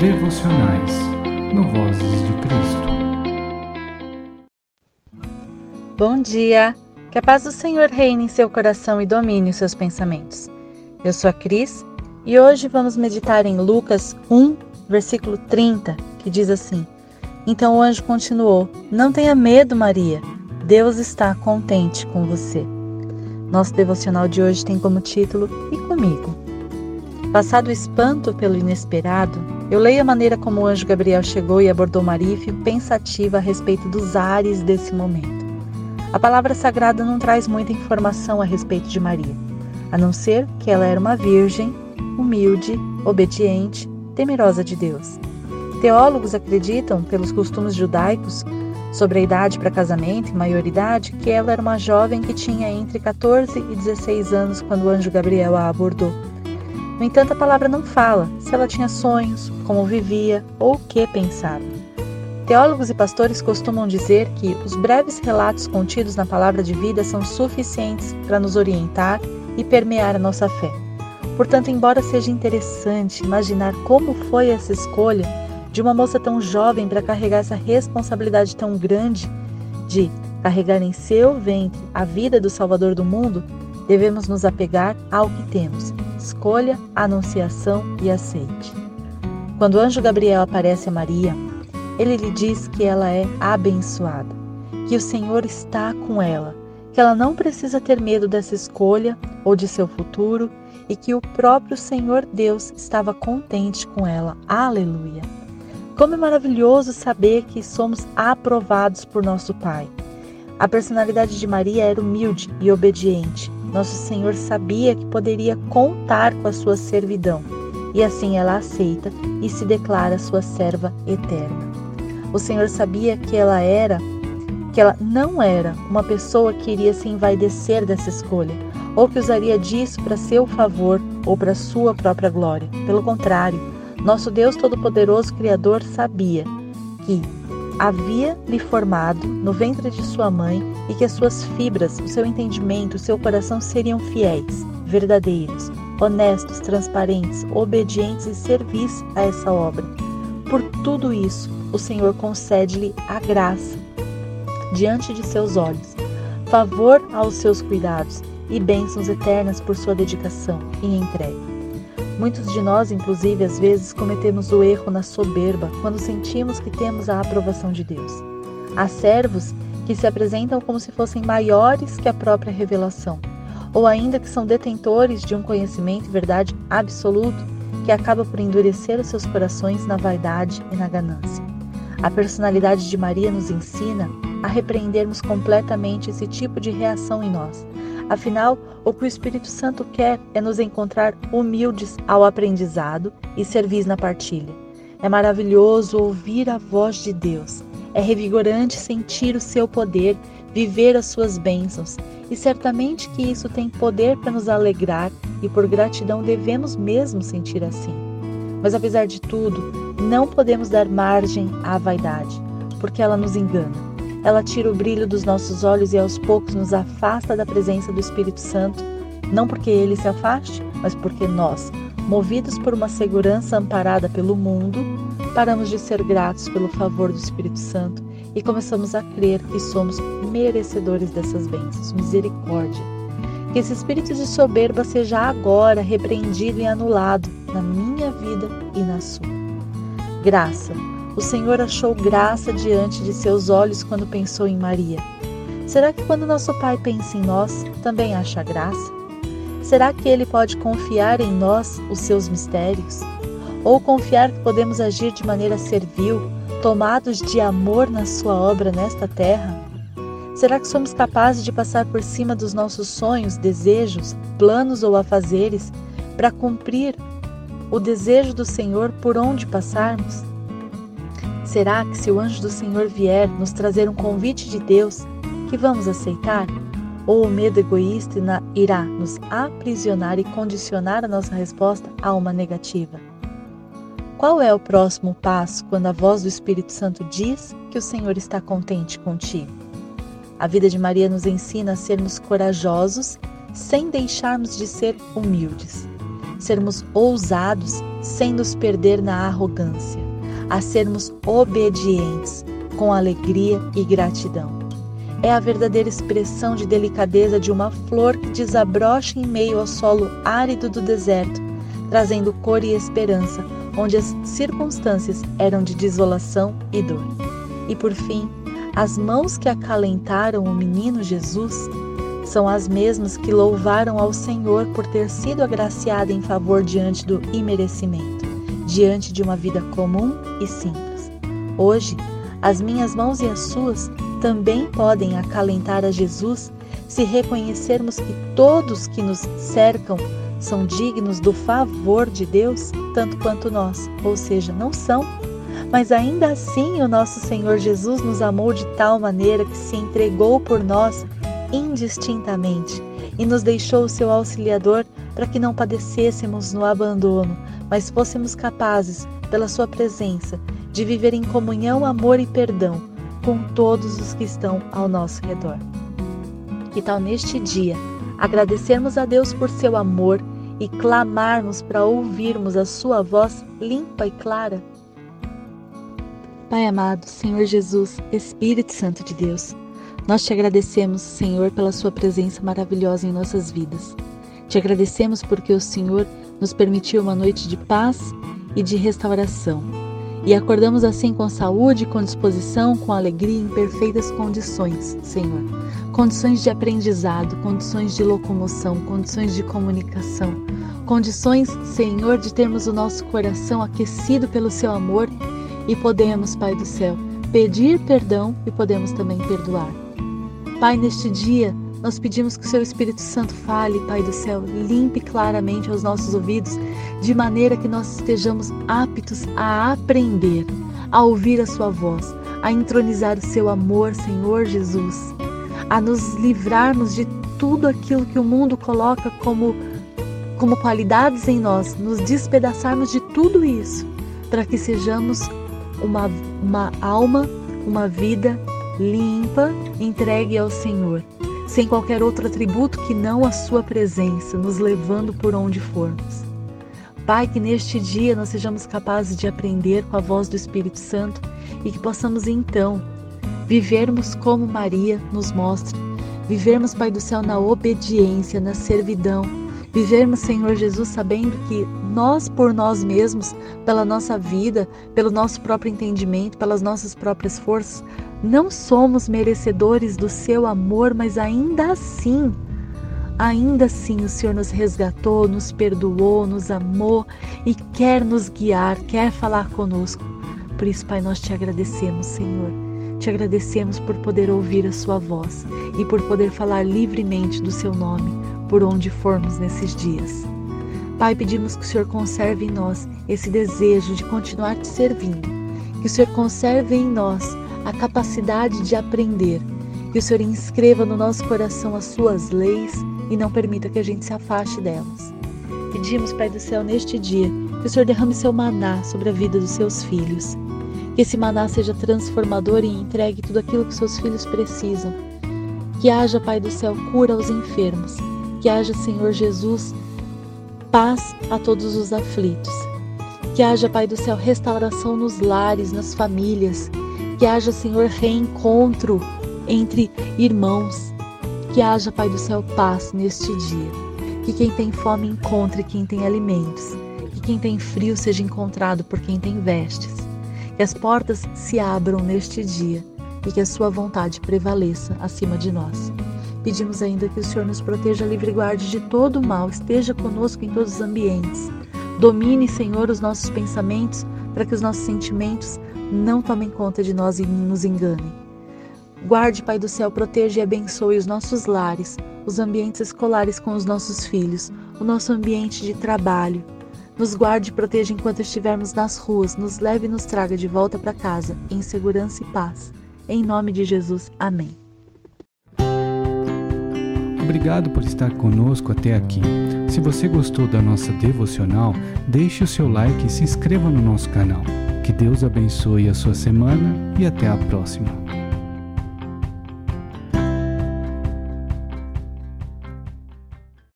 devocionais no Vozes de Cristo. Bom dia! Que a paz do Senhor reine em seu coração e domine os seus pensamentos. Eu sou a Cris e hoje vamos meditar em Lucas 1, versículo 30, que diz assim: Então o anjo continuou: Não tenha medo, Maria, Deus está contente com você. Nosso devocional de hoje tem como título E comigo. Passado o espanto pelo inesperado, eu leio a maneira como o anjo Gabriel chegou e abordou Maria fico pensativa a respeito dos ares desse momento. A palavra sagrada não traz muita informação a respeito de Maria, a não ser que ela era uma virgem, humilde, obediente, temerosa de Deus. Teólogos acreditam, pelos costumes judaicos, sobre a idade para casamento e maioridade, que ela era uma jovem que tinha entre 14 e 16 anos quando o anjo Gabriel a abordou. No entanto, a palavra não fala se ela tinha sonhos, como vivia ou o que pensava. Teólogos e pastores costumam dizer que os breves relatos contidos na palavra de vida são suficientes para nos orientar e permear a nossa fé. Portanto, embora seja interessante imaginar como foi essa escolha de uma moça tão jovem para carregar essa responsabilidade tão grande de carregar em seu ventre a vida do Salvador do mundo, devemos nos apegar ao que temos escolha, anunciação e aceite. Quando o anjo Gabriel aparece a Maria, ele lhe diz que ela é abençoada, que o Senhor está com ela, que ela não precisa ter medo dessa escolha ou de seu futuro e que o próprio Senhor Deus estava contente com ela. Aleluia! Como é maravilhoso saber que somos aprovados por nosso Pai. A personalidade de Maria era humilde e obediente, nosso Senhor sabia que poderia contar com a sua servidão, e assim ela aceita e se declara sua serva eterna. O Senhor sabia que ela era, que ela não era uma pessoa que iria se envaidecer dessa escolha, ou que usaria disso para seu favor ou para sua própria glória. Pelo contrário, nosso Deus Todo-Poderoso Criador sabia que havia lhe formado no ventre de sua mãe e que as suas fibras, o seu entendimento, o seu coração seriam fiéis, verdadeiros, honestos, transparentes, obedientes e servis a essa obra. Por tudo isso, o Senhor concede-lhe a graça diante de seus olhos, favor aos seus cuidados e bênçãos eternas por sua dedicação e entrega. Muitos de nós, inclusive, às vezes cometemos o erro na soberba quando sentimos que temos a aprovação de Deus. Há servos que se apresentam como se fossem maiores que a própria revelação, ou ainda que são detentores de um conhecimento e verdade absoluto que acaba por endurecer os seus corações na vaidade e na ganância. A personalidade de Maria nos ensina a repreendermos completamente esse tipo de reação em nós Afinal, o que o Espírito Santo quer é nos encontrar humildes ao aprendizado e servis na partilha. É maravilhoso ouvir a voz de Deus. É revigorante sentir o seu poder, viver as suas bênçãos. E certamente que isso tem poder para nos alegrar e por gratidão devemos mesmo sentir assim. Mas apesar de tudo, não podemos dar margem à vaidade, porque ela nos engana. Ela tira o brilho dos nossos olhos e aos poucos nos afasta da presença do Espírito Santo, não porque ele se afaste, mas porque nós, movidos por uma segurança amparada pelo mundo, paramos de ser gratos pelo favor do Espírito Santo e começamos a crer que somos merecedores dessas bênçãos. Misericórdia. Que esse espírito de soberba seja agora repreendido e anulado na minha vida e na sua. Graça o Senhor achou graça diante de seus olhos quando pensou em Maria. Será que quando nosso Pai pensa em nós, também acha graça? Será que Ele pode confiar em nós os seus mistérios? Ou confiar que podemos agir de maneira servil, tomados de amor na Sua obra nesta terra? Será que somos capazes de passar por cima dos nossos sonhos, desejos, planos ou afazeres para cumprir o desejo do Senhor por onde passarmos? Será que se o anjo do Senhor vier nos trazer um convite de Deus, que vamos aceitar? Ou o medo egoísta irá nos aprisionar e condicionar a nossa resposta a uma negativa? Qual é o próximo passo quando a voz do Espírito Santo diz que o Senhor está contente contigo? A vida de Maria nos ensina a sermos corajosos sem deixarmos de ser humildes. sermos ousados sem nos perder na arrogância, a sermos obedientes com alegria e gratidão. É a verdadeira expressão de delicadeza de uma flor que desabrocha em meio ao solo árido do deserto, trazendo cor e esperança onde as circunstâncias eram de desolação e dor. E por fim, as mãos que acalentaram o menino Jesus são as mesmas que louvaram ao Senhor por ter sido agraciada em favor diante do imerecimento, diante de uma vida comum e simples. Hoje, as minhas mãos e as suas também podem acalentar a Jesus se reconhecermos que todos que nos cercam são dignos do favor de Deus, tanto quanto nós, ou seja, não são. Mas ainda assim, o nosso Senhor Jesus nos amou de tal maneira que se entregou por nós indistintamente e nos deixou o seu auxiliador para que não padecêssemos no abandono, mas fôssemos capazes, pela sua presença, de viver em comunhão, amor e perdão com todos os que estão ao nosso redor. Que tal neste dia agradecermos a Deus por seu amor e clamarmos para ouvirmos a sua voz limpa e clara? Pai amado, Senhor Jesus, Espírito Santo de Deus, nós te agradecemos, Senhor, pela Sua presença maravilhosa em nossas vidas. Te agradecemos porque o Senhor nos permitiu uma noite de paz e de restauração. E acordamos assim com saúde, com disposição, com alegria, em perfeitas condições, Senhor. Condições de aprendizado, condições de locomoção, condições de comunicação, condições, Senhor, de termos o nosso coração aquecido pelo Seu amor e podemos, Pai do céu, pedir perdão e podemos também perdoar. Pai, neste dia, nós pedimos que o Seu Espírito Santo fale, Pai do céu, limpe claramente aos nossos ouvidos, de maneira que nós estejamos aptos a aprender, a ouvir a Sua voz, a entronizar o Seu amor, Senhor Jesus, a nos livrarmos de tudo aquilo que o mundo coloca como, como qualidades em nós, nos despedaçarmos de tudo isso, para que sejamos uma, uma alma, uma vida limpa, entregue ao Senhor, sem qualquer outro atributo que não a Sua presença, nos levando por onde formos. Pai, que neste dia nós sejamos capazes de aprender com a voz do Espírito Santo e que possamos então vivermos como Maria nos mostra, vivermos, Pai do céu, na obediência, na servidão, vivermos, Senhor Jesus, sabendo que nós por nós mesmos, pela nossa vida, pelo nosso próprio entendimento, pelas nossas próprias forças, não somos merecedores do seu amor, mas ainda assim, ainda assim o Senhor nos resgatou, nos perdoou, nos amou e quer nos guiar, quer falar conosco. Por isso, Pai, nós te agradecemos, Senhor. Te agradecemos por poder ouvir a Sua voz e por poder falar livremente do Seu nome por onde formos nesses dias. Pai, pedimos que o Senhor conserve em nós esse desejo de continuar te servindo, que o Senhor conserve em nós a capacidade de aprender. Que o Senhor inscreva no nosso coração as suas leis e não permita que a gente se afaste delas. Pedimos, Pai do céu, neste dia, que o Senhor derrame seu maná sobre a vida dos seus filhos. Que esse maná seja transformador e entregue tudo aquilo que seus filhos precisam. Que haja, Pai do céu, cura aos enfermos. Que haja, Senhor Jesus, paz a todos os aflitos. Que haja, Pai do céu, restauração nos lares, nas famílias que haja, Senhor, reencontro entre irmãos. Que haja, Pai do céu, paz neste dia. Que quem tem fome encontre quem tem alimentos. Que quem tem frio seja encontrado por quem tem vestes. Que as portas se abram neste dia e que a Sua vontade prevaleça acima de nós. Pedimos ainda que o Senhor nos proteja, livre guarde de todo o mal, esteja conosco em todos os ambientes. Domine, Senhor, os nossos pensamentos, para que os nossos sentimentos não tomem conta de nós e nos enganem. Guarde, Pai do céu, proteja e abençoe os nossos lares, os ambientes escolares com os nossos filhos, o nosso ambiente de trabalho. Nos guarde e proteja enquanto estivermos nas ruas, nos leve e nos traga de volta para casa, em segurança e paz. Em nome de Jesus, amém. Obrigado por estar conosco até aqui. Se você gostou da nossa devocional, deixe o seu like e se inscreva no nosso canal. Que Deus abençoe a sua semana e até a próxima.